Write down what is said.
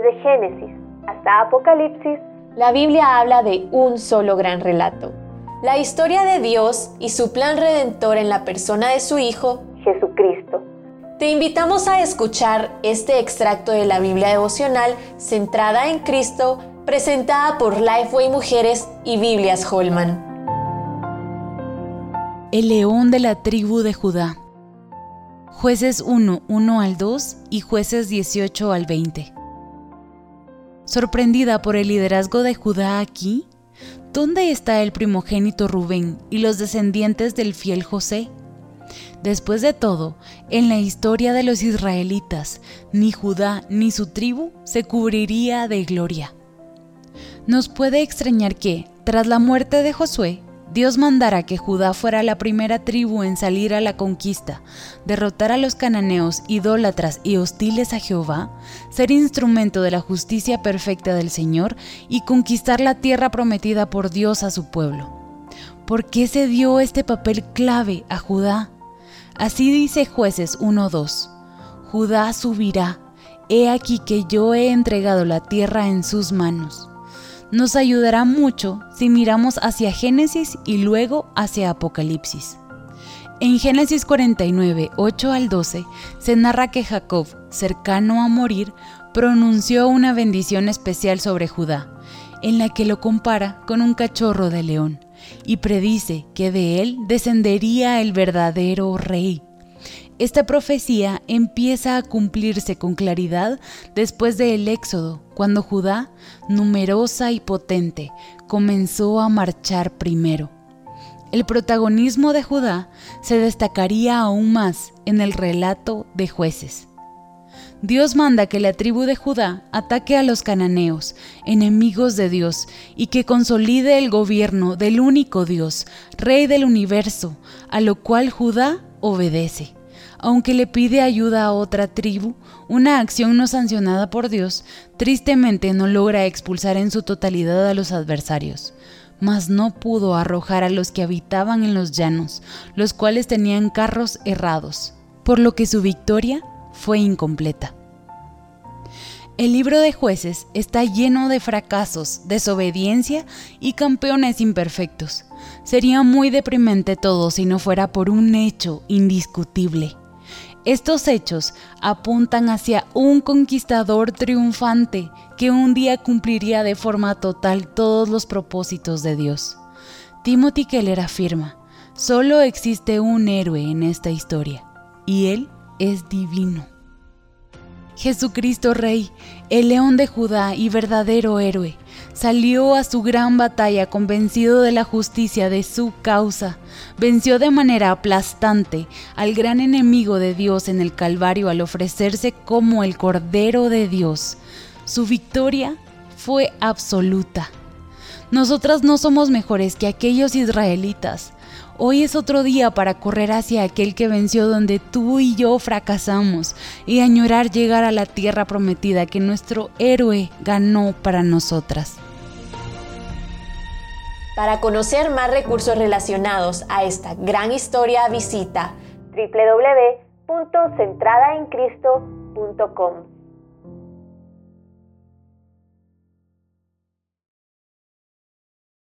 Desde Génesis hasta Apocalipsis, la Biblia habla de un solo gran relato. La historia de Dios y su plan redentor en la persona de su Hijo, Jesucristo. Te invitamos a escuchar este extracto de la Biblia devocional centrada en Cristo, presentada por Lifeway Mujeres y Biblias Holman. El león de la tribu de Judá. Jueces 1, 1 al 2 y jueces 18 al 20. Sorprendida por el liderazgo de Judá aquí, ¿dónde está el primogénito Rubén y los descendientes del fiel José? Después de todo, en la historia de los israelitas, ni Judá ni su tribu se cubriría de gloria. Nos puede extrañar que, tras la muerte de Josué, Dios mandara que Judá fuera la primera tribu en salir a la conquista, derrotar a los cananeos idólatras y hostiles a Jehová, ser instrumento de la justicia perfecta del Señor y conquistar la tierra prometida por Dios a su pueblo. ¿Por qué se dio este papel clave a Judá? Así dice jueces 1.2. Judá subirá, he aquí que yo he entregado la tierra en sus manos nos ayudará mucho si miramos hacia Génesis y luego hacia Apocalipsis. En Génesis 49, 8 al 12, se narra que Jacob, cercano a morir, pronunció una bendición especial sobre Judá, en la que lo compara con un cachorro de león, y predice que de él descendería el verdadero rey. Esta profecía empieza a cumplirse con claridad después del Éxodo, cuando Judá, numerosa y potente, comenzó a marchar primero. El protagonismo de Judá se destacaría aún más en el relato de jueces. Dios manda que la tribu de Judá ataque a los cananeos, enemigos de Dios, y que consolide el gobierno del único Dios, Rey del universo, a lo cual Judá obedece aunque le pide ayuda a otra tribu, una acción no sancionada por Dios, tristemente no logra expulsar en su totalidad a los adversarios, mas no pudo arrojar a los que habitaban en los llanos, los cuales tenían carros errados, por lo que su victoria fue incompleta. El libro de jueces está lleno de fracasos, desobediencia y campeones imperfectos. Sería muy deprimente todo si no fuera por un hecho indiscutible. Estos hechos apuntan hacia un conquistador triunfante que un día cumpliría de forma total todos los propósitos de Dios. Timothy Keller afirma, solo existe un héroe en esta historia, y él es divino. Jesucristo Rey, el león de Judá y verdadero héroe, salió a su gran batalla convencido de la justicia de su causa, venció de manera aplastante al gran enemigo de Dios en el Calvario al ofrecerse como el Cordero de Dios. Su victoria fue absoluta. Nosotras no somos mejores que aquellos israelitas, Hoy es otro día para correr hacia aquel que venció donde tú y yo fracasamos y añorar llegar a la tierra prometida que nuestro héroe ganó para nosotras. Para conocer más recursos relacionados a esta gran historia, visita www.centradaencristo.com.